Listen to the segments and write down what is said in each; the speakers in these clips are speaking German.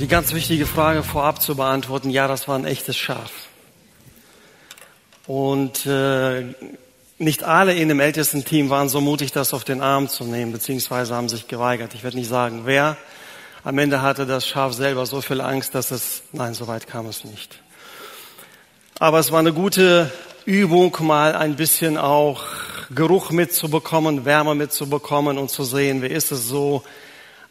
Die ganz wichtige Frage vorab zu beantworten, ja, das war ein echtes Schaf. Und äh, nicht alle in dem ältesten Team waren so mutig, das auf den Arm zu nehmen, beziehungsweise haben sich geweigert. Ich werde nicht sagen, wer. Am Ende hatte das Schaf selber so viel Angst, dass es, nein, so weit kam es nicht. Aber es war eine gute Übung, mal ein bisschen auch Geruch mitzubekommen, Wärme mitzubekommen und zu sehen, wie ist es so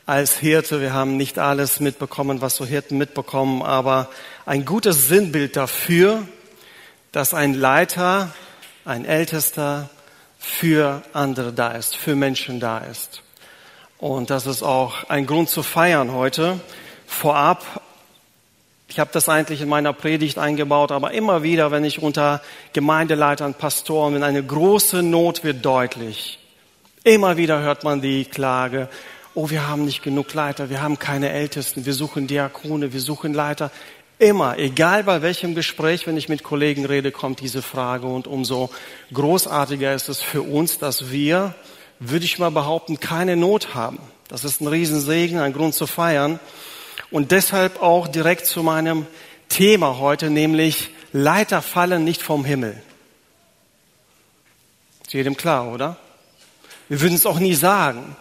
als Hirte. Wir haben nicht alles mitbekommen, was so Hirten mitbekommen, aber ein gutes Sinnbild dafür, dass ein Leiter, ein Ältester für andere da ist, für Menschen da ist. Und das ist auch ein Grund zu feiern heute. Vorab ich habe das eigentlich in meiner Predigt eingebaut, aber immer wieder, wenn ich unter Gemeindeleitern, Pastoren, wenn eine große Not wird deutlich, immer wieder hört man die Klage, oh, wir haben nicht genug Leiter, wir haben keine Ältesten, wir suchen Diakone, wir suchen Leiter. Immer, egal bei welchem Gespräch, wenn ich mit Kollegen rede, kommt diese Frage und umso großartiger ist es für uns, dass wir, würde ich mal behaupten, keine Not haben. Das ist ein Riesensegen, ein Grund zu feiern. Und deshalb auch direkt zu meinem Thema heute, nämlich Leiter fallen nicht vom Himmel. Ist jedem klar, oder? Wir würden es auch nie sagen.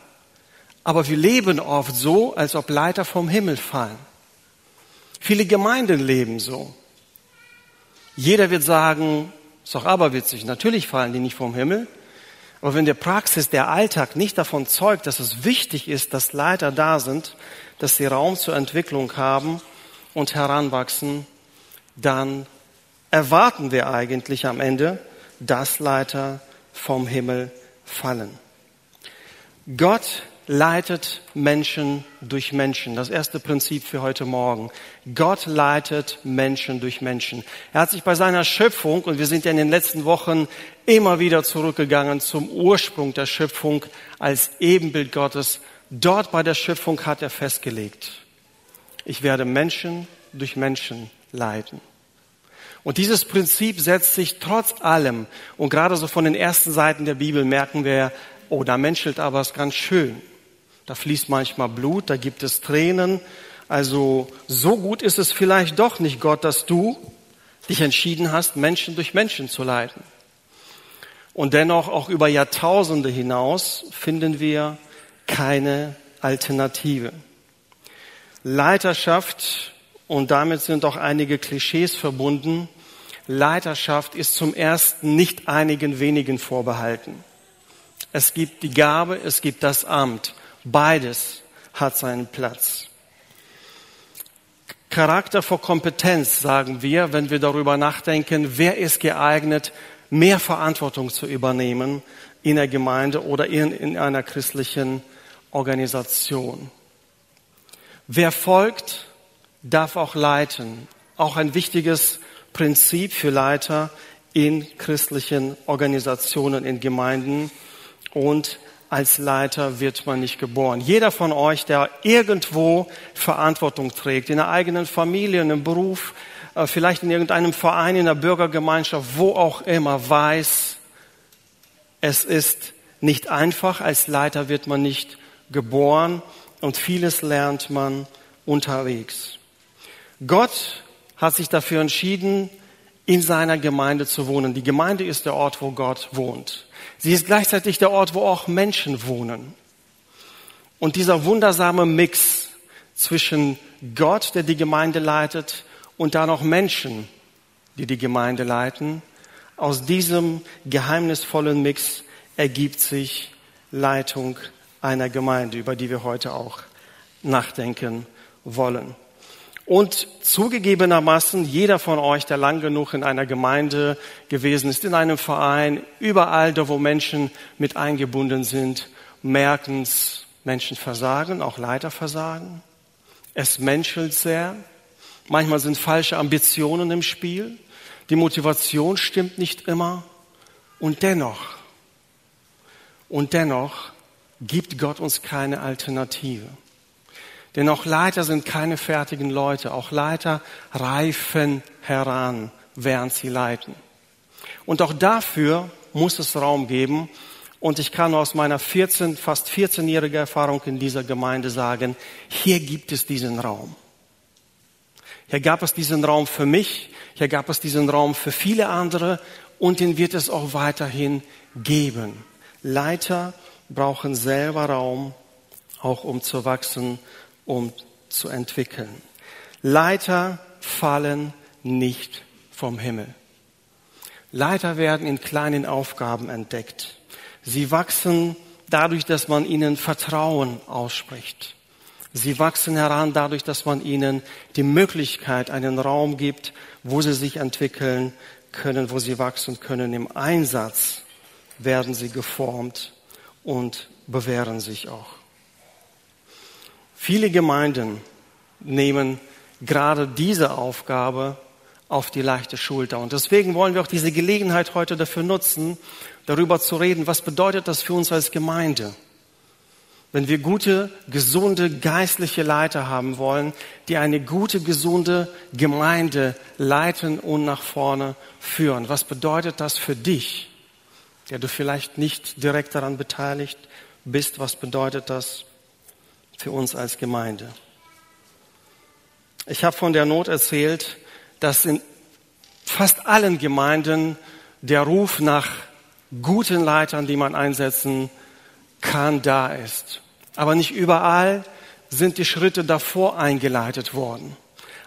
Aber wir leben oft so, als ob Leiter vom Himmel fallen. Viele Gemeinden leben so. Jeder wird sagen, ist doch aberwitzig, natürlich fallen die nicht vom Himmel. Aber wenn der Praxis, der Alltag nicht davon zeugt, dass es wichtig ist, dass Leiter da sind, dass sie Raum zur Entwicklung haben und heranwachsen, dann erwarten wir eigentlich am Ende, dass Leiter vom Himmel fallen. Gott leitet Menschen durch Menschen. Das erste Prinzip für heute Morgen. Gott leitet Menschen durch Menschen. Er hat sich bei seiner Schöpfung, und wir sind ja in den letzten Wochen immer wieder zurückgegangen zum Ursprung der Schöpfung als Ebenbild Gottes, Dort bei der Schöpfung hat er festgelegt, ich werde Menschen durch Menschen leiden. Und dieses Prinzip setzt sich trotz allem, und gerade so von den ersten Seiten der Bibel merken wir, oh, da menschelt aber es ganz schön. Da fließt manchmal Blut, da gibt es Tränen. Also so gut ist es vielleicht doch nicht, Gott, dass du dich entschieden hast, Menschen durch Menschen zu leiden. Und dennoch auch über Jahrtausende hinaus finden wir keine Alternative. Leiterschaft, und damit sind auch einige Klischees verbunden, Leiterschaft ist zum ersten nicht einigen wenigen vorbehalten. Es gibt die Gabe, es gibt das Amt. Beides hat seinen Platz. Charakter vor Kompetenz, sagen wir, wenn wir darüber nachdenken, wer ist geeignet, mehr Verantwortung zu übernehmen in der Gemeinde oder in, in einer christlichen Organisation. Wer folgt, darf auch leiten. Auch ein wichtiges Prinzip für Leiter in christlichen Organisationen, in Gemeinden. Und als Leiter wird man nicht geboren. Jeder von euch, der irgendwo Verantwortung trägt, in der eigenen Familie, in einem Beruf, äh, vielleicht in irgendeinem Verein, in der Bürgergemeinschaft, wo auch immer, weiß, es ist nicht einfach. Als Leiter wird man nicht geboren und vieles lernt man unterwegs. Gott hat sich dafür entschieden, in seiner Gemeinde zu wohnen. Die Gemeinde ist der Ort, wo Gott wohnt. Sie ist gleichzeitig der Ort, wo auch Menschen wohnen. Und dieser wundersame Mix zwischen Gott, der die Gemeinde leitet, und dann auch Menschen, die die Gemeinde leiten, aus diesem geheimnisvollen Mix ergibt sich Leitung einer Gemeinde, über die wir heute auch nachdenken wollen. Und zugegebenermaßen, jeder von euch, der lang genug in einer Gemeinde gewesen ist, in einem Verein, überall da, wo Menschen mit eingebunden sind, merken es, Menschen versagen, auch Leiter versagen. Es menschelt sehr. Manchmal sind falsche Ambitionen im Spiel. Die Motivation stimmt nicht immer. Und dennoch, und dennoch gibt Gott uns keine Alternative. Denn auch Leiter sind keine fertigen Leute. Auch Leiter reifen heran, während sie leiten. Und auch dafür muss es Raum geben. Und ich kann aus meiner 14, fast 14-jährigen Erfahrung in dieser Gemeinde sagen, hier gibt es diesen Raum. Hier gab es diesen Raum für mich, hier gab es diesen Raum für viele andere und den wird es auch weiterhin geben. Leiter brauchen selber Raum, auch um zu wachsen, um zu entwickeln. Leiter fallen nicht vom Himmel. Leiter werden in kleinen Aufgaben entdeckt. Sie wachsen dadurch, dass man ihnen Vertrauen ausspricht. Sie wachsen heran dadurch, dass man ihnen die Möglichkeit, einen Raum gibt, wo sie sich entwickeln können, wo sie wachsen können. Im Einsatz werden sie geformt und bewähren sich auch. Viele Gemeinden nehmen gerade diese Aufgabe auf die leichte Schulter. Und deswegen wollen wir auch diese Gelegenheit heute dafür nutzen, darüber zu reden, was bedeutet das für uns als Gemeinde? Wenn wir gute, gesunde, geistliche Leiter haben wollen, die eine gute, gesunde Gemeinde leiten und nach vorne führen. Was bedeutet das für dich, der du vielleicht nicht direkt daran beteiligt bist? Was bedeutet das für uns als Gemeinde? Ich habe von der Not erzählt, dass in fast allen Gemeinden der Ruf nach guten Leitern, die man einsetzen kann, da ist. Aber nicht überall sind die Schritte davor eingeleitet worden.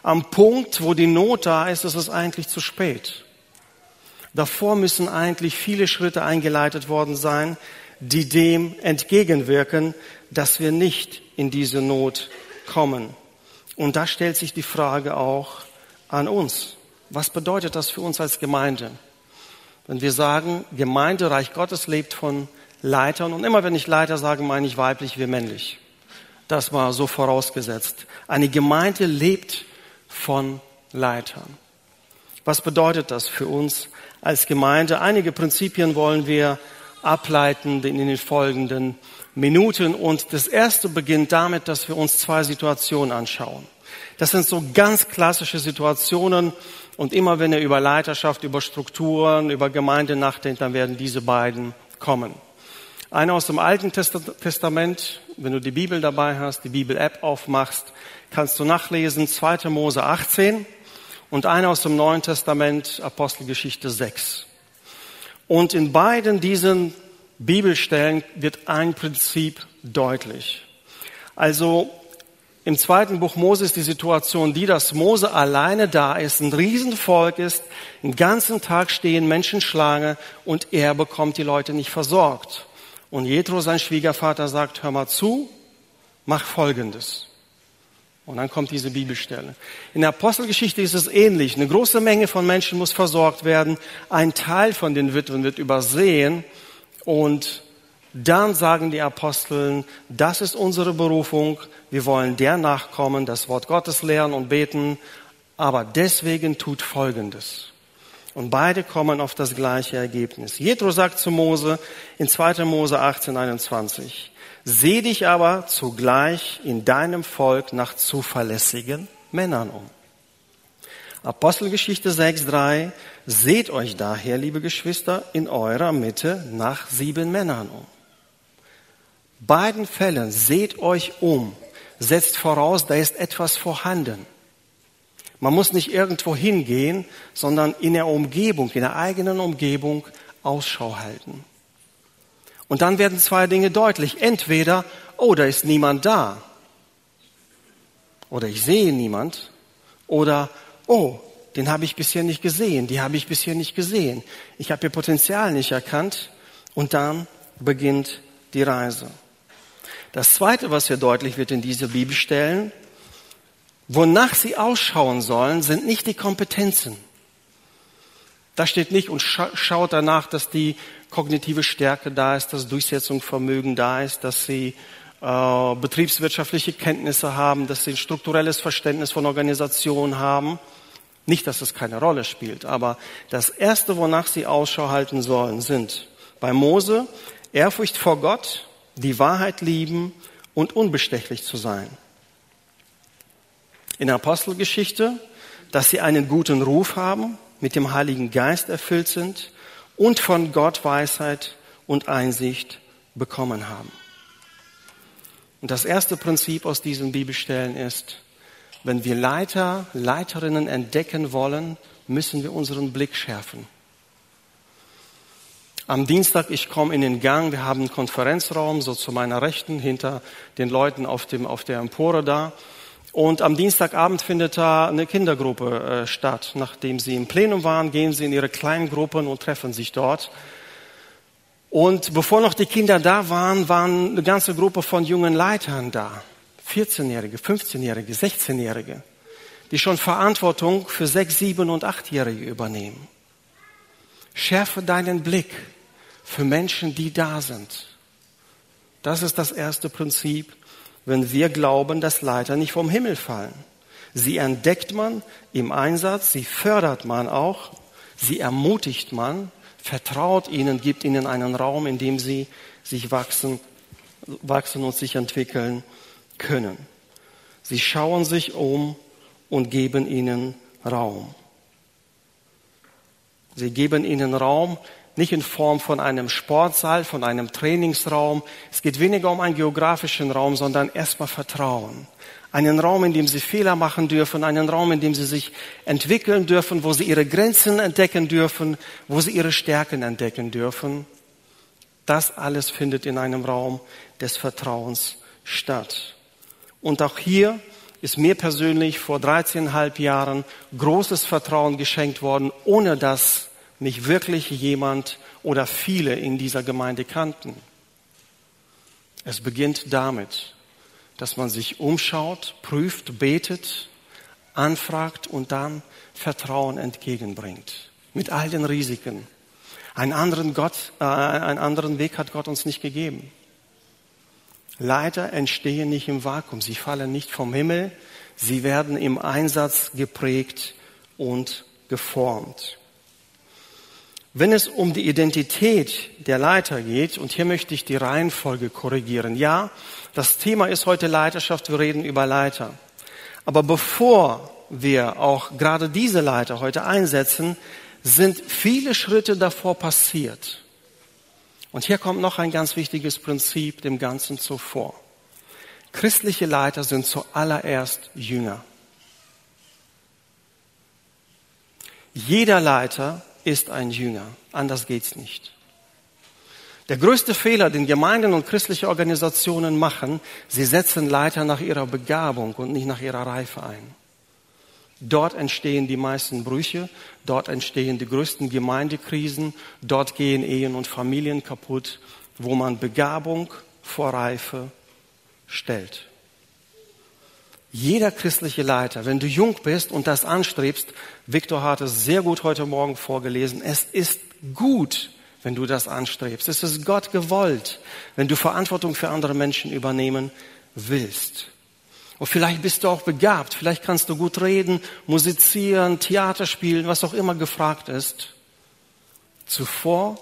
Am Punkt, wo die Not da ist, ist es eigentlich zu spät. Davor müssen eigentlich viele Schritte eingeleitet worden sein, die dem entgegenwirken, dass wir nicht in diese Not kommen. Und da stellt sich die Frage auch an uns. Was bedeutet das für uns als Gemeinde? Wenn wir sagen, Gemeinde, Reich Gottes lebt von Leitern. Und immer wenn ich Leiter sage, meine ich weiblich wie männlich. Das war so vorausgesetzt. Eine Gemeinde lebt von Leitern. Was bedeutet das für uns als Gemeinde? Einige Prinzipien wollen wir ableiten in den folgenden Minuten. Und das erste beginnt damit, dass wir uns zwei Situationen anschauen. Das sind so ganz klassische Situationen, und immer wenn er über Leiterschaft, über Strukturen, über Gemeinde nachdenkt, dann werden diese beiden kommen. Einer aus dem Alten Testament, wenn du die Bibel dabei hast, die Bibel-App aufmachst, kannst du nachlesen 2. Mose 18 und einer aus dem Neuen Testament, Apostelgeschichte 6. Und in beiden diesen Bibelstellen wird ein Prinzip deutlich. Also im zweiten Buch Mose ist die Situation die, dass Mose alleine da ist, ein Riesenvolk ist, den ganzen Tag stehen Menschen Schlange und er bekommt die Leute nicht versorgt. Und Jethro, sein Schwiegervater, sagt, hör mal zu, mach Folgendes. Und dann kommt diese Bibelstelle. In der Apostelgeschichte ist es ähnlich. Eine große Menge von Menschen muss versorgt werden. Ein Teil von den Witwen wird übersehen und dann sagen die Aposteln, das ist unsere Berufung, wir wollen der nachkommen, das Wort Gottes lehren und beten, aber deswegen tut Folgendes. Und beide kommen auf das gleiche Ergebnis. Jethro sagt zu Mose in 2. Mose 18, 21, Seh dich aber zugleich in deinem Volk nach zuverlässigen Männern um. Apostelgeschichte 6, 3, Seht euch daher, liebe Geschwister, in eurer Mitte nach sieben Männern um beiden Fällen seht euch um, setzt voraus, da ist etwas vorhanden. Man muss nicht irgendwo hingehen, sondern in der Umgebung, in der eigenen Umgebung Ausschau halten. Und dann werden zwei Dinge deutlich. Entweder, oh, da ist niemand da. Oder ich sehe niemand. Oder, oh, den habe ich bisher nicht gesehen. Die habe ich bisher nicht gesehen. Ich habe ihr Potenzial nicht erkannt. Und dann beginnt die Reise. Das Zweite, was hier deutlich wird in dieser Bibelstellen, wonach sie ausschauen sollen, sind nicht die Kompetenzen. Da steht nicht und schaut danach, dass die kognitive Stärke da ist, dass Durchsetzungsvermögen da ist, dass sie äh, betriebswirtschaftliche Kenntnisse haben, dass sie ein strukturelles Verständnis von Organisation haben. Nicht, dass es keine Rolle spielt, aber das Erste, wonach sie Ausschau halten sollen, sind bei Mose Ehrfurcht vor Gott, die Wahrheit lieben und unbestechlich zu sein. In der Apostelgeschichte, dass sie einen guten Ruf haben, mit dem Heiligen Geist erfüllt sind und von Gott Weisheit und Einsicht bekommen haben. Und das erste Prinzip aus diesen Bibelstellen ist, wenn wir Leiter, Leiterinnen entdecken wollen, müssen wir unseren Blick schärfen. Am Dienstag, ich komme in den Gang, wir haben einen Konferenzraum, so zu meiner Rechten, hinter den Leuten auf, dem, auf der Empore da. Und am Dienstagabend findet da eine Kindergruppe äh, statt. Nachdem sie im Plenum waren, gehen sie in ihre kleinen Gruppen und treffen sich dort. Und bevor noch die Kinder da waren, waren eine ganze Gruppe von jungen Leitern da. 14-Jährige, 15-Jährige, 16-Jährige, die schon Verantwortung für 6, 7 und 8-Jährige übernehmen. Schärfe deinen Blick für Menschen, die da sind. Das ist das erste Prinzip, wenn wir glauben, dass Leiter nicht vom Himmel fallen. Sie entdeckt man im Einsatz, sie fördert man auch, sie ermutigt man, vertraut ihnen, gibt ihnen einen Raum, in dem sie sich wachsen, wachsen und sich entwickeln können. Sie schauen sich um und geben ihnen Raum. Sie geben ihnen Raum, nicht in Form von einem Sportsaal, von einem Trainingsraum. Es geht weniger um einen geografischen Raum, sondern erstmal Vertrauen. Einen Raum, in dem sie Fehler machen dürfen, einen Raum, in dem sie sich entwickeln dürfen, wo sie ihre Grenzen entdecken dürfen, wo sie ihre Stärken entdecken dürfen. Das alles findet in einem Raum des Vertrauens statt. Und auch hier ist mir persönlich vor 13,5 Jahren großes Vertrauen geschenkt worden, ohne dass mich wirklich jemand oder viele in dieser Gemeinde kannten. Es beginnt damit, dass man sich umschaut, prüft, betet, anfragt und dann Vertrauen entgegenbringt. Mit all den Risiken. Einen anderen, Gott, äh, einen anderen Weg hat Gott uns nicht gegeben. Leiter entstehen nicht im Vakuum, sie fallen nicht vom Himmel, sie werden im Einsatz geprägt und geformt. Wenn es um die Identität der Leiter geht, und hier möchte ich die Reihenfolge korrigieren, ja, das Thema ist heute Leiterschaft, wir reden über Leiter. Aber bevor wir auch gerade diese Leiter heute einsetzen, sind viele Schritte davor passiert. Und hier kommt noch ein ganz wichtiges Prinzip dem Ganzen zuvor. Christliche Leiter sind zuallererst Jünger. Jeder Leiter ist ein Jünger. Anders geht's nicht. Der größte Fehler, den Gemeinden und christliche Organisationen machen, sie setzen Leiter nach ihrer Begabung und nicht nach ihrer Reife ein. Dort entstehen die meisten Brüche, dort entstehen die größten Gemeindekrisen, dort gehen Ehen und Familien kaputt, wo man Begabung vor Reife stellt. Jeder christliche Leiter, wenn du jung bist und das anstrebst, Viktor hat es sehr gut heute Morgen vorgelesen, es ist gut, wenn du das anstrebst. Es ist Gott gewollt, wenn du Verantwortung für andere Menschen übernehmen willst. Und vielleicht bist du auch begabt, vielleicht kannst du gut reden, musizieren, Theater spielen, was auch immer gefragt ist. Zuvor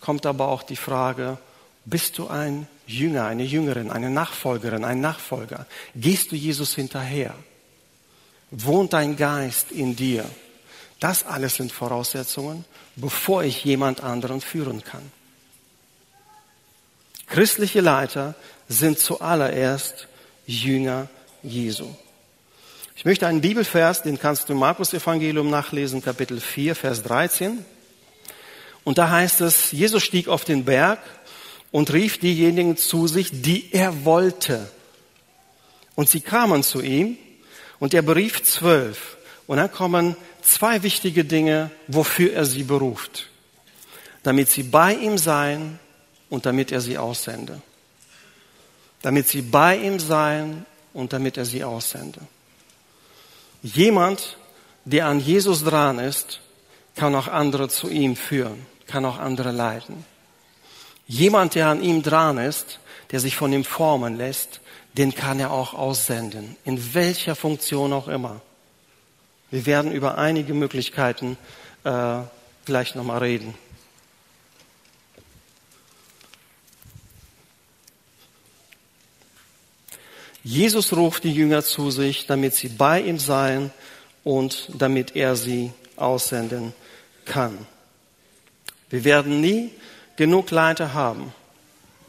kommt aber auch die Frage, bist du ein Jünger, eine Jüngerin, eine Nachfolgerin, ein Nachfolger? Gehst du Jesus hinterher? Wohnt dein Geist in dir? Das alles sind Voraussetzungen, bevor ich jemand anderen führen kann. Christliche Leiter sind zuallererst Jünger Jesu. Ich möchte einen Bibelvers, den kannst du im Markus Evangelium nachlesen, Kapitel 4, Vers 13. Und da heißt es, Jesus stieg auf den Berg und rief diejenigen zu sich, die er wollte. Und sie kamen zu ihm und er berief zwölf. Und dann kommen zwei wichtige Dinge, wofür er sie beruft. Damit sie bei ihm seien und damit er sie aussende. Damit sie bei ihm seien und damit er sie aussende. Jemand, der an Jesus dran ist, kann auch andere zu ihm führen, kann auch andere leiten. Jemand, der an ihm dran ist, der sich von ihm formen lässt, den kann er auch aussenden, in welcher Funktion auch immer. Wir werden über einige Möglichkeiten äh, gleich nochmal reden. Jesus ruft die Jünger zu sich, damit sie bei ihm seien und damit er sie aussenden kann. Wir werden nie genug Leiter haben.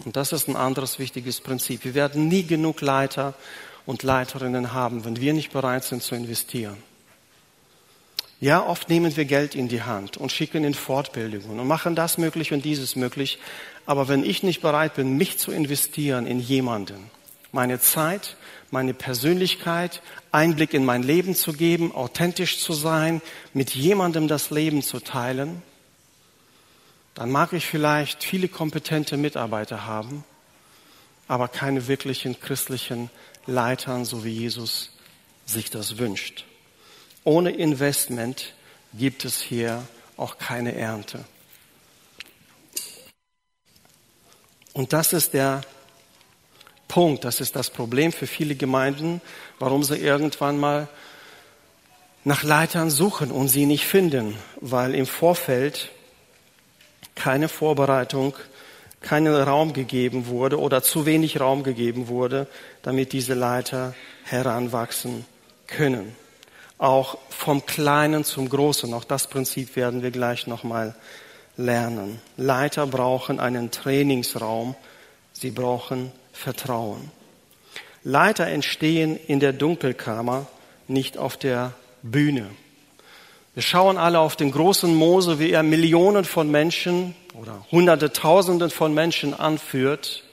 Und das ist ein anderes wichtiges Prinzip. Wir werden nie genug Leiter und Leiterinnen haben, wenn wir nicht bereit sind zu investieren. Ja, oft nehmen wir Geld in die Hand und schicken in Fortbildungen und machen das möglich und dieses möglich. Aber wenn ich nicht bereit bin, mich zu investieren in jemanden, meine Zeit, meine Persönlichkeit, Einblick in mein Leben zu geben, authentisch zu sein, mit jemandem das Leben zu teilen, dann mag ich vielleicht viele kompetente Mitarbeiter haben, aber keine wirklichen christlichen Leitern, so wie Jesus sich das wünscht. Ohne Investment gibt es hier auch keine Ernte. Und das ist der Punkt, das ist das Problem für viele Gemeinden, warum sie irgendwann mal nach Leitern suchen und sie nicht finden, weil im Vorfeld keine Vorbereitung, keinen Raum gegeben wurde oder zu wenig Raum gegeben wurde, damit diese Leiter heranwachsen können auch vom Kleinen zum Großen. Auch das Prinzip werden wir gleich nochmal lernen. Leiter brauchen einen Trainingsraum. Sie brauchen Vertrauen. Leiter entstehen in der Dunkelkammer, nicht auf der Bühne. Wir schauen alle auf den großen Mose, wie er Millionen von Menschen oder Hunderte, Tausende von Menschen anführt.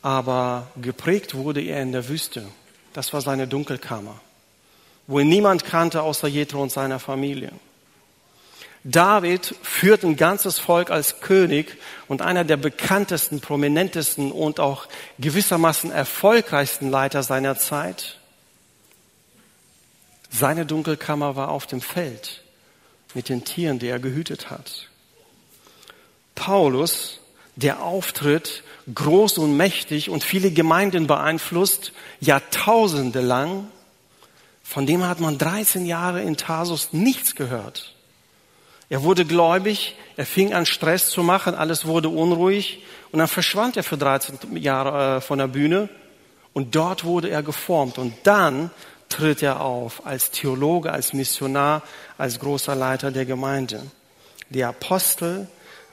Aber geprägt wurde er in der Wüste. Das war seine Dunkelkammer wo ihn niemand kannte außer Jethro und seiner Familie. David führt ein ganzes Volk als König und einer der bekanntesten, prominentesten und auch gewissermaßen erfolgreichsten Leiter seiner Zeit. Seine Dunkelkammer war auf dem Feld mit den Tieren, die er gehütet hat. Paulus, der auftritt, groß und mächtig und viele Gemeinden beeinflusst, Jahrtausende lang, von dem hat man 13 Jahre in Tarsus nichts gehört. Er wurde gläubig, er fing an Stress zu machen, alles wurde unruhig und dann verschwand er für 13 Jahre äh, von der Bühne und dort wurde er geformt und dann tritt er auf als Theologe, als Missionar, als großer Leiter der Gemeinde. Die Apostel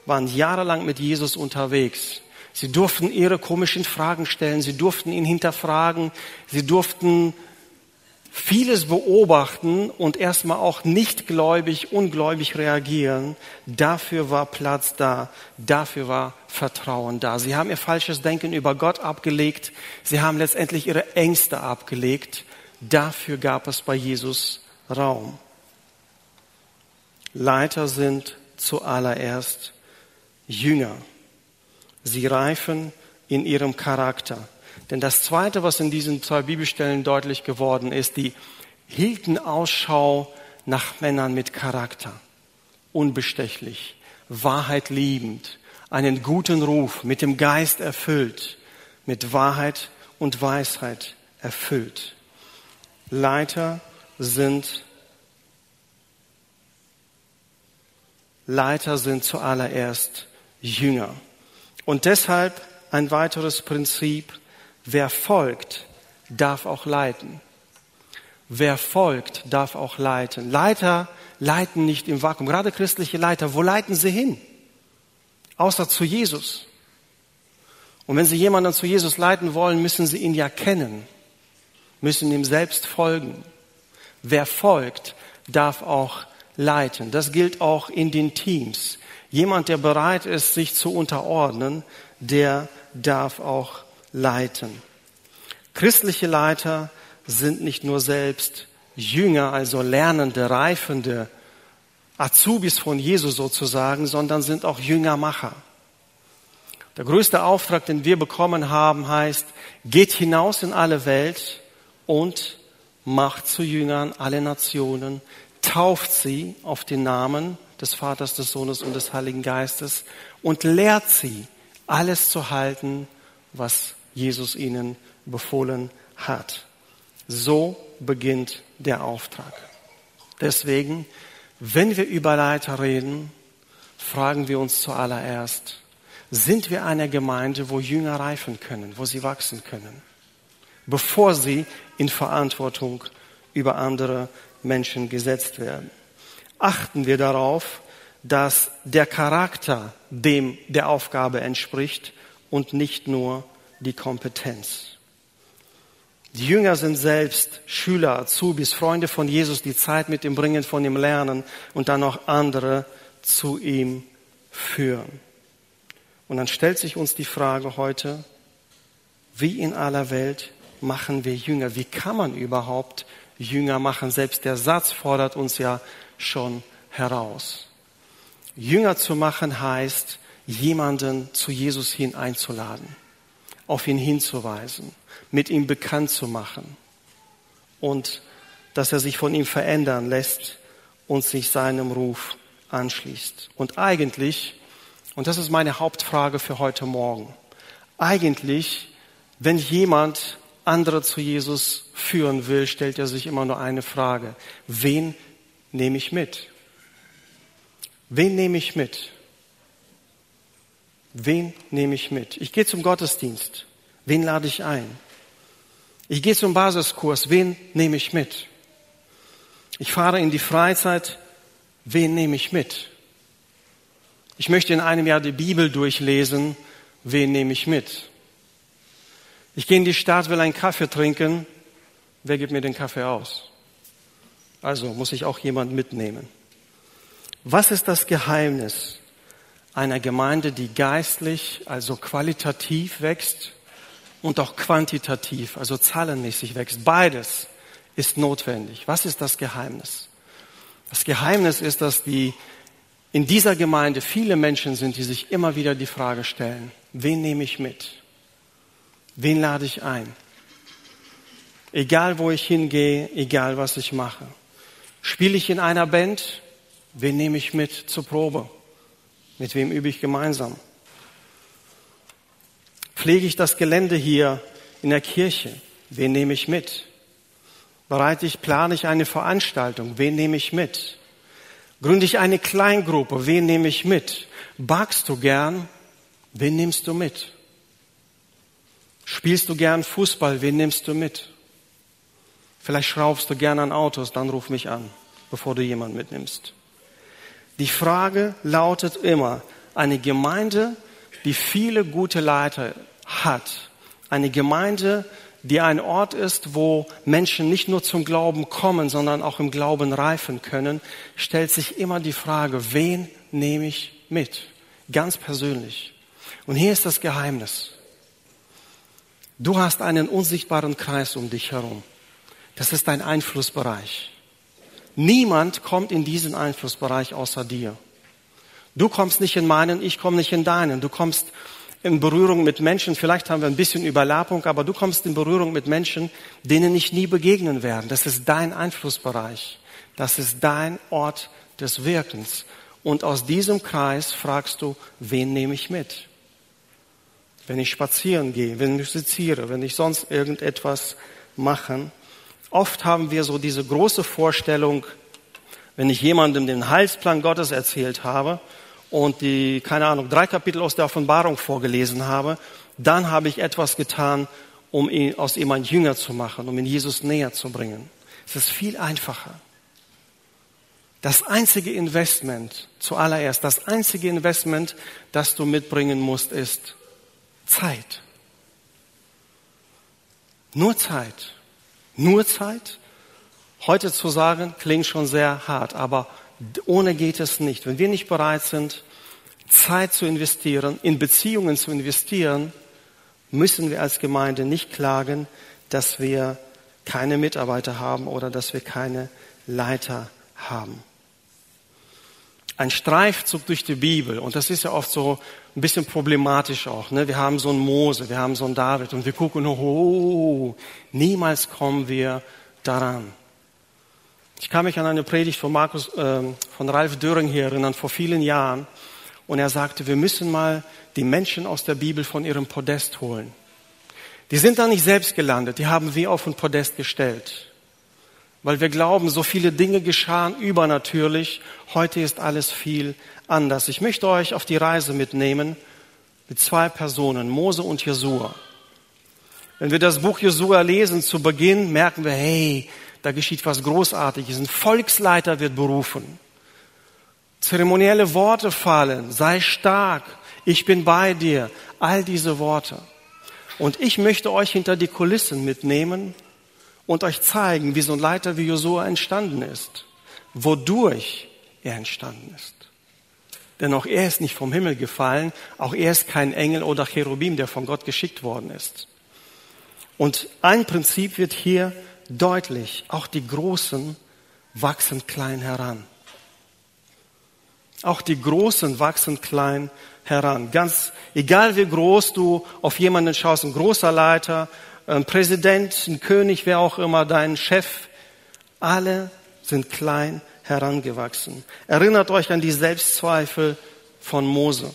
waren jahrelang mit Jesus unterwegs. Sie durften ihre komischen Fragen stellen, sie durften ihn hinterfragen, sie durften vieles beobachten und erstmal auch nicht gläubig, ungläubig reagieren, dafür war Platz da, dafür war Vertrauen da. Sie haben ihr falsches Denken über Gott abgelegt, sie haben letztendlich ihre Ängste abgelegt, dafür gab es bei Jesus Raum. Leiter sind zuallererst Jünger. Sie reifen in ihrem Charakter. Denn das Zweite, was in diesen zwei Bibelstellen deutlich geworden ist, die hielten Ausschau nach Männern mit Charakter, unbestechlich, Wahrheit liebend, einen guten Ruf, mit dem Geist erfüllt, mit Wahrheit und Weisheit erfüllt. Leiter sind Leiter sind zuallererst Jünger. Und deshalb ein weiteres Prinzip, Wer folgt, darf auch leiten. Wer folgt, darf auch leiten. Leiter leiten nicht im Vakuum. Gerade christliche Leiter, wo leiten sie hin? Außer zu Jesus. Und wenn sie jemanden zu Jesus leiten wollen, müssen sie ihn ja kennen, müssen ihm selbst folgen. Wer folgt, darf auch leiten. Das gilt auch in den Teams. Jemand, der bereit ist, sich zu unterordnen, der darf auch leiten. Christliche Leiter sind nicht nur selbst Jünger, also Lernende, Reifende, Azubis von Jesus sozusagen, sondern sind auch Jüngermacher. Der größte Auftrag, den wir bekommen haben, heißt, geht hinaus in alle Welt und macht zu Jüngern alle Nationen, tauft sie auf den Namen des Vaters, des Sohnes und des Heiligen Geistes und lehrt sie, alles zu halten, was Jesus ihnen befohlen hat. So beginnt der Auftrag. Deswegen, wenn wir über Leiter reden, fragen wir uns zuallererst, sind wir eine Gemeinde, wo Jünger reifen können, wo sie wachsen können, bevor sie in Verantwortung über andere Menschen gesetzt werden? Achten wir darauf, dass der Charakter dem der Aufgabe entspricht und nicht nur die Kompetenz. Die Jünger sind selbst Schüler, Azubis, Freunde von Jesus, die Zeit mit ihm bringen, von ihm lernen und dann noch andere zu ihm führen. Und dann stellt sich uns die Frage heute, wie in aller Welt machen wir Jünger? Wie kann man überhaupt Jünger machen? Selbst der Satz fordert uns ja schon heraus. Jünger zu machen heißt, jemanden zu Jesus hin einzuladen, auf ihn hinzuweisen, mit ihm bekannt zu machen und dass er sich von ihm verändern lässt und sich seinem Ruf anschließt. Und eigentlich, und das ist meine Hauptfrage für heute Morgen, eigentlich, wenn jemand andere zu Jesus führen will, stellt er sich immer nur eine Frage. Wen nehme ich mit? Wen nehme ich mit? Wen nehme ich mit? Ich gehe zum Gottesdienst. Wen lade ich ein? Ich gehe zum Basiskurs. Wen nehme ich mit? Ich fahre in die Freizeit. Wen nehme ich mit? Ich möchte in einem Jahr die Bibel durchlesen. Wen nehme ich mit? Ich gehe in die Stadt, will einen Kaffee trinken. Wer gibt mir den Kaffee aus? Also muss ich auch jemand mitnehmen. Was ist das Geheimnis einer Gemeinde, die geistlich, also qualitativ wächst und auch quantitativ, also zahlenmäßig wächst? Beides ist notwendig. Was ist das Geheimnis? Das Geheimnis ist, dass die in dieser Gemeinde viele Menschen sind, die sich immer wieder die Frage stellen, wen nehme ich mit? Wen lade ich ein? Egal wo ich hingehe, egal was ich mache. Spiele ich in einer Band? Wen nehme ich mit zur Probe? Mit wem übe ich gemeinsam? Pflege ich das Gelände hier in der Kirche? Wen nehme ich mit? Bereite ich, plane ich eine Veranstaltung? Wen nehme ich mit? Gründe ich eine Kleingruppe? Wen nehme ich mit? Backst du gern? Wen nimmst du mit? Spielst du gern Fußball? Wen nimmst du mit? Vielleicht schraubst du gern an Autos, dann ruf mich an, bevor du jemanden mitnimmst. Die Frage lautet immer, eine Gemeinde, die viele gute Leiter hat, eine Gemeinde, die ein Ort ist, wo Menschen nicht nur zum Glauben kommen, sondern auch im Glauben reifen können, stellt sich immer die Frage, wen nehme ich mit? Ganz persönlich. Und hier ist das Geheimnis. Du hast einen unsichtbaren Kreis um dich herum. Das ist dein Einflussbereich. Niemand kommt in diesen Einflussbereich außer dir. Du kommst nicht in meinen, ich komme nicht in deinen. Du kommst in Berührung mit Menschen, vielleicht haben wir ein bisschen Überlappung, aber du kommst in Berührung mit Menschen, denen ich nie begegnen werde. Das ist dein Einflussbereich. Das ist dein Ort des Wirkens. Und aus diesem Kreis fragst du, wen nehme ich mit? Wenn ich spazieren gehe, wenn ich musiziere, wenn ich sonst irgendetwas mache, Oft haben wir so diese große Vorstellung, wenn ich jemandem den Heilsplan Gottes erzählt habe und die, keine Ahnung, drei Kapitel aus der Offenbarung vorgelesen habe, dann habe ich etwas getan, um ihn, aus ihm ein Jünger zu machen, um ihn Jesus näher zu bringen. Es ist viel einfacher. Das einzige Investment, zuallererst, das einzige Investment, das du mitbringen musst, ist Zeit. Nur Zeit. Nur Zeit? Heute zu sagen, klingt schon sehr hart, aber ohne geht es nicht. Wenn wir nicht bereit sind, Zeit zu investieren, in Beziehungen zu investieren, müssen wir als Gemeinde nicht klagen, dass wir keine Mitarbeiter haben oder dass wir keine Leiter haben ein Streifzug durch die Bibel. Und das ist ja oft so ein bisschen problematisch auch. Ne? Wir haben so einen Mose, wir haben so einen David und wir gucken, oh, niemals kommen wir daran. Ich kann mich an eine Predigt von Markus, äh, von Ralf Döring hier erinnern, vor vielen Jahren. Und er sagte, wir müssen mal die Menschen aus der Bibel von ihrem Podest holen. Die sind da nicht selbst gelandet, die haben wir auf ein Podest gestellt weil wir glauben, so viele Dinge geschahen übernatürlich. Heute ist alles viel anders. Ich möchte euch auf die Reise mitnehmen mit zwei Personen, Mose und Jesua. Wenn wir das Buch Jesua lesen zu Beginn, merken wir, hey, da geschieht was Großartiges. Ein Volksleiter wird berufen. Zeremonielle Worte fallen. Sei stark. Ich bin bei dir. All diese Worte. Und ich möchte euch hinter die Kulissen mitnehmen und euch zeigen, wie so ein Leiter wie Josua entstanden ist, wodurch er entstanden ist. Denn auch er ist nicht vom Himmel gefallen, auch er ist kein Engel oder Cherubim, der von Gott geschickt worden ist. Und ein Prinzip wird hier deutlich, auch die Großen wachsen klein heran. Auch die Großen wachsen klein heran. Ganz egal wie groß du auf jemanden schaust, ein großer Leiter, ein Präsident, ein König, wer auch immer, dein Chef, alle sind klein herangewachsen. Erinnert euch an die Selbstzweifel von Mose.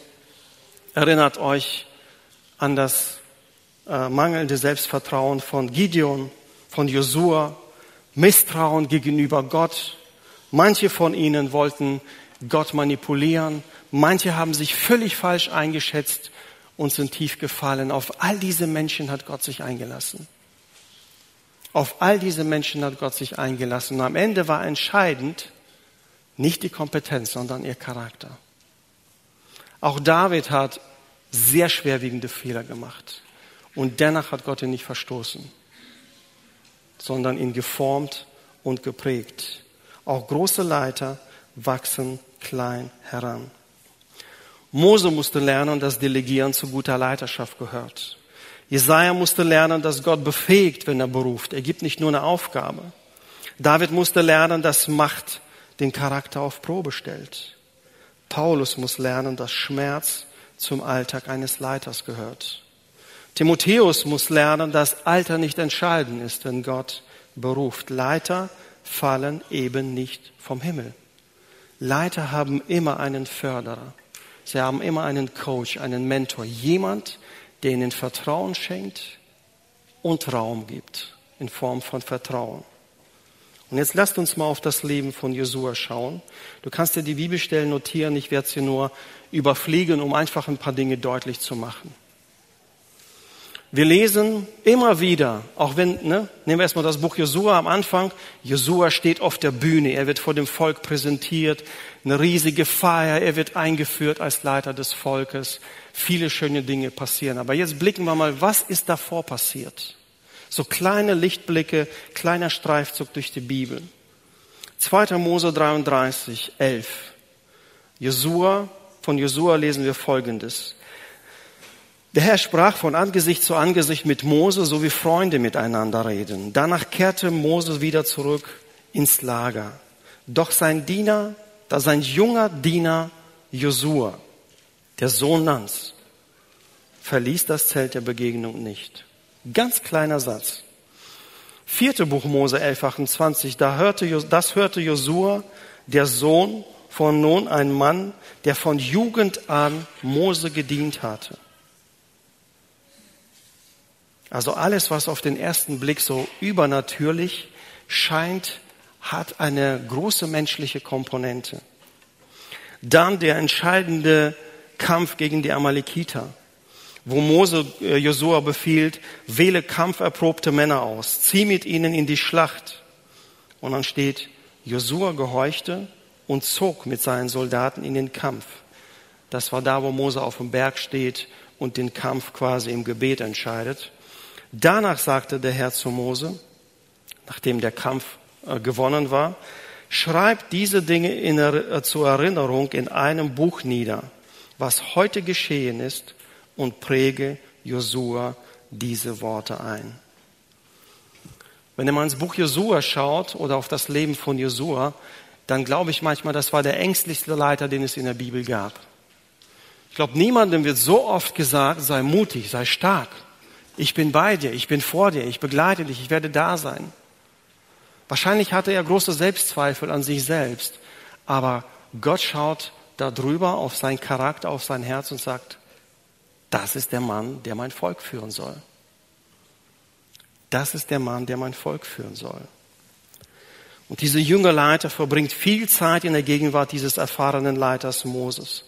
Erinnert euch an das äh, mangelnde Selbstvertrauen von Gideon, von Josua, Misstrauen gegenüber Gott. Manche von ihnen wollten Gott manipulieren. Manche haben sich völlig falsch eingeschätzt und sind tief gefallen. Auf all diese Menschen hat Gott sich eingelassen. Auf all diese Menschen hat Gott sich eingelassen. Und am Ende war entscheidend nicht die Kompetenz, sondern ihr Charakter. Auch David hat sehr schwerwiegende Fehler gemacht. Und dennoch hat Gott ihn nicht verstoßen, sondern ihn geformt und geprägt. Auch große Leiter wachsen klein heran. Mose musste lernen, dass Delegieren zu guter Leiterschaft gehört. Jesaja musste lernen, dass Gott befähigt, wenn er beruft. Er gibt nicht nur eine Aufgabe. David musste lernen, dass Macht den Charakter auf Probe stellt. Paulus muss lernen, dass Schmerz zum Alltag eines Leiters gehört. Timotheus muss lernen, dass Alter nicht entscheidend ist, wenn Gott beruft. Leiter fallen eben nicht vom Himmel. Leiter haben immer einen Förderer. Sie haben immer einen Coach, einen Mentor, jemand, der ihnen Vertrauen schenkt und Raum gibt in Form von Vertrauen. Und jetzt lasst uns mal auf das Leben von Josua schauen. Du kannst dir die Bibelstellen notieren, ich werde sie nur überfliegen, um einfach ein paar Dinge deutlich zu machen. Wir lesen immer wieder, auch wenn, ne, nehmen wir erstmal das Buch Josua am Anfang. Josua steht auf der Bühne, er wird vor dem Volk präsentiert, eine riesige Feier, er wird eingeführt als Leiter des Volkes. Viele schöne Dinge passieren. Aber jetzt blicken wir mal, was ist davor passiert? So kleine Lichtblicke, kleiner Streifzug durch die Bibel. 2. Mose 33, 11. Josua, von Josua lesen wir Folgendes. Der Herr sprach von Angesicht zu Angesicht mit Mose, so wie Freunde miteinander reden. Danach kehrte Mose wieder zurück ins Lager. Doch sein Diener, da sein junger Diener Josua, der Sohn Nans, verließ das Zelt der Begegnung nicht. Ganz kleiner Satz. Vierte Buch Mose 11, 28, da hörte, das hörte Josua, der Sohn von Nun, ein Mann, der von Jugend an Mose gedient hatte. Also alles, was auf den ersten Blick so übernatürlich scheint, hat eine große menschliche Komponente. Dann der entscheidende Kampf gegen die Amalekiter, wo Mose äh, Josua befiehlt, wähle kampferprobte Männer aus, zieh mit ihnen in die Schlacht. Und dann steht, Josua gehorchte und zog mit seinen Soldaten in den Kampf. Das war da, wo Mose auf dem Berg steht und den Kampf quasi im Gebet entscheidet. Danach sagte der Herr zu Mose, nachdem der Kampf äh, gewonnen war, schreib diese Dinge in, äh, zur Erinnerung in einem Buch nieder, was heute geschehen ist, und präge Josua diese Worte ein. Wenn ihr mal ins Buch Josua schaut oder auf das Leben von Josua, dann glaube ich manchmal, das war der ängstlichste Leiter, den es in der Bibel gab. Ich glaube, niemandem wird so oft gesagt, sei mutig, sei stark. Ich bin bei dir, ich bin vor dir, ich begleite dich, ich werde da sein. Wahrscheinlich hatte er große Selbstzweifel an sich selbst, aber Gott schaut darüber auf seinen Charakter, auf sein Herz und sagt, das ist der Mann, der mein Volk führen soll. Das ist der Mann, der mein Volk führen soll. Und dieser junge Leiter verbringt viel Zeit in der Gegenwart dieses erfahrenen Leiters Moses.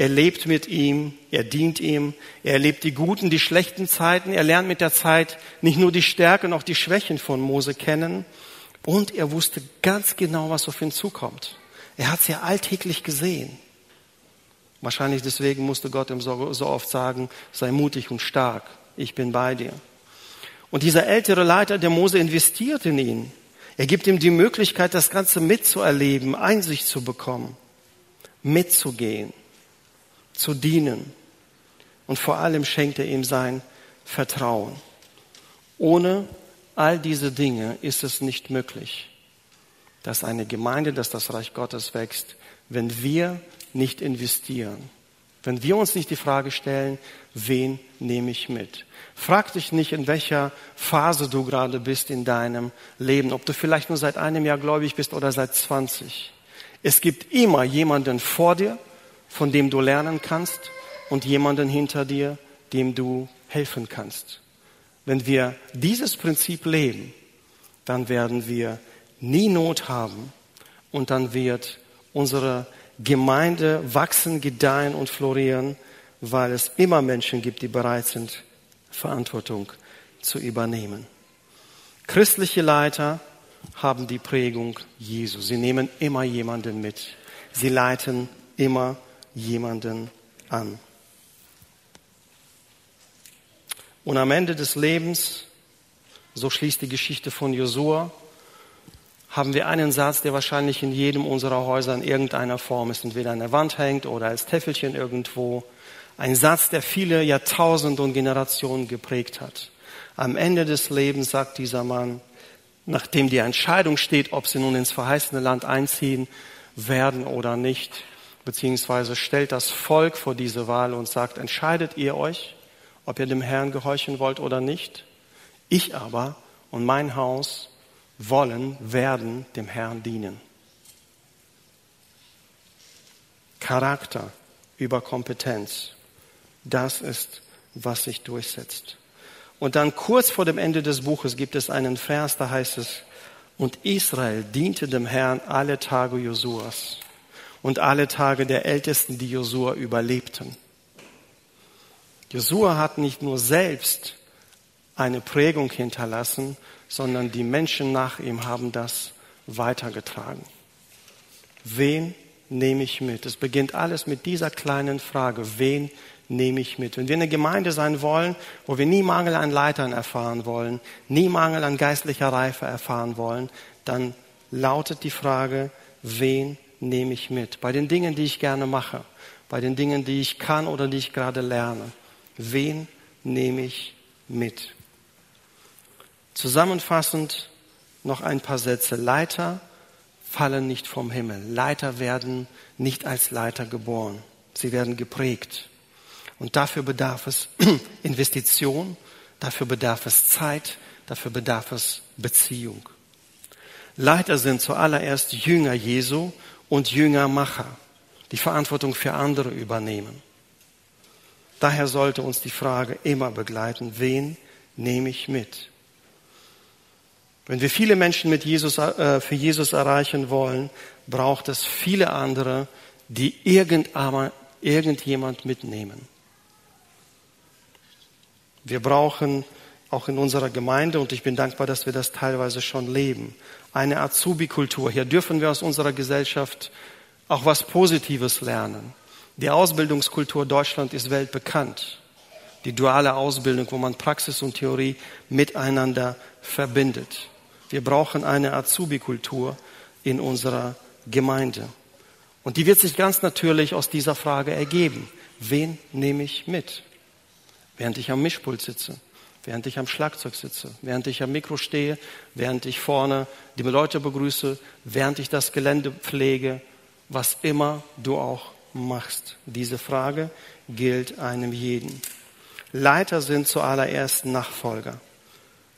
Er lebt mit ihm, er dient ihm, er erlebt die guten, die schlechten Zeiten, er lernt mit der Zeit nicht nur die Stärken, auch die Schwächen von Mose kennen und er wusste ganz genau, was auf ihn zukommt. Er hat es ja alltäglich gesehen. Wahrscheinlich deswegen musste Gott ihm so, so oft sagen, sei mutig und stark, ich bin bei dir. Und dieser ältere Leiter der Mose investiert in ihn. Er gibt ihm die Möglichkeit, das Ganze mitzuerleben, Einsicht zu bekommen, mitzugehen, zu dienen. Und vor allem schenkt er ihm sein Vertrauen. Ohne all diese Dinge ist es nicht möglich, dass eine Gemeinde, dass das Reich Gottes wächst, wenn wir nicht investieren. Wenn wir uns nicht die Frage stellen, wen nehme ich mit? Frag dich nicht, in welcher Phase du gerade bist in deinem Leben, ob du vielleicht nur seit einem Jahr gläubig bist oder seit 20. Es gibt immer jemanden vor dir, von dem du lernen kannst und jemanden hinter dir, dem du helfen kannst. Wenn wir dieses Prinzip leben, dann werden wir nie Not haben und dann wird unsere Gemeinde wachsen, gedeihen und florieren, weil es immer Menschen gibt, die bereit sind, Verantwortung zu übernehmen. Christliche Leiter haben die Prägung Jesu. Sie nehmen immer jemanden mit. Sie leiten immer jemanden an. Und am Ende des Lebens, so schließt die Geschichte von Josua, haben wir einen Satz, der wahrscheinlich in jedem unserer Häuser in irgendeiner Form ist, entweder an der Wand hängt oder als Täfelchen irgendwo. Ein Satz, der viele Jahrtausende und Generationen geprägt hat. Am Ende des Lebens sagt dieser Mann, nachdem die Entscheidung steht, ob sie nun ins verheißene Land einziehen werden oder nicht, beziehungsweise stellt das Volk vor diese Wahl und sagt, entscheidet ihr euch, ob ihr dem Herrn gehorchen wollt oder nicht. Ich aber und mein Haus wollen, werden dem Herrn dienen. Charakter über Kompetenz, das ist, was sich durchsetzt. Und dann kurz vor dem Ende des Buches gibt es einen Vers, da heißt es, und Israel diente dem Herrn alle Tage Josuas und alle Tage der Ältesten, die Josua überlebten. Josua hat nicht nur selbst eine Prägung hinterlassen, sondern die Menschen nach ihm haben das weitergetragen. Wen nehme ich mit? Es beginnt alles mit dieser kleinen Frage. Wen nehme ich mit? Wenn wir eine Gemeinde sein wollen, wo wir nie Mangel an Leitern erfahren wollen, nie Mangel an geistlicher Reife erfahren wollen, dann lautet die Frage, wen nehme ich mit? Bei den Dingen, die ich gerne mache, bei den Dingen, die ich kann oder die ich gerade lerne. Wen nehme ich mit? Zusammenfassend noch ein paar Sätze. Leiter fallen nicht vom Himmel. Leiter werden nicht als Leiter geboren. Sie werden geprägt. Und dafür bedarf es Investition, dafür bedarf es Zeit, dafür bedarf es Beziehung. Leiter sind zuallererst Jünger Jesu und Jüngermacher, die Verantwortung für andere übernehmen. Daher sollte uns die Frage immer begleiten, wen nehme ich mit? Wenn wir viele Menschen mit Jesus, äh, für Jesus erreichen wollen, braucht es viele andere, die irgendjemand mitnehmen. Wir brauchen auch in unserer Gemeinde, und ich bin dankbar, dass wir das teilweise schon leben, eine Azubi-Kultur. Hier dürfen wir aus unserer Gesellschaft auch was Positives lernen. Die Ausbildungskultur Deutschland ist weltbekannt. Die duale Ausbildung, wo man Praxis und Theorie miteinander verbindet. Wir brauchen eine Azubi-Kultur in unserer Gemeinde. Und die wird sich ganz natürlich aus dieser Frage ergeben. Wen nehme ich mit? Während ich am Mischpult sitze, während ich am Schlagzeug sitze, während ich am Mikro stehe, während ich vorne die Leute begrüße, während ich das Gelände pflege, was immer du auch machst. Diese Frage gilt einem jeden. Leiter sind zuallererst Nachfolger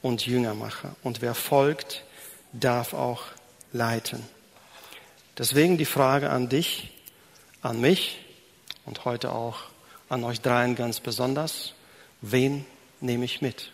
und Jüngermacher. Und wer folgt, darf auch leiten. Deswegen die Frage an dich, an mich und heute auch an euch dreien ganz besonders, wen nehme ich mit?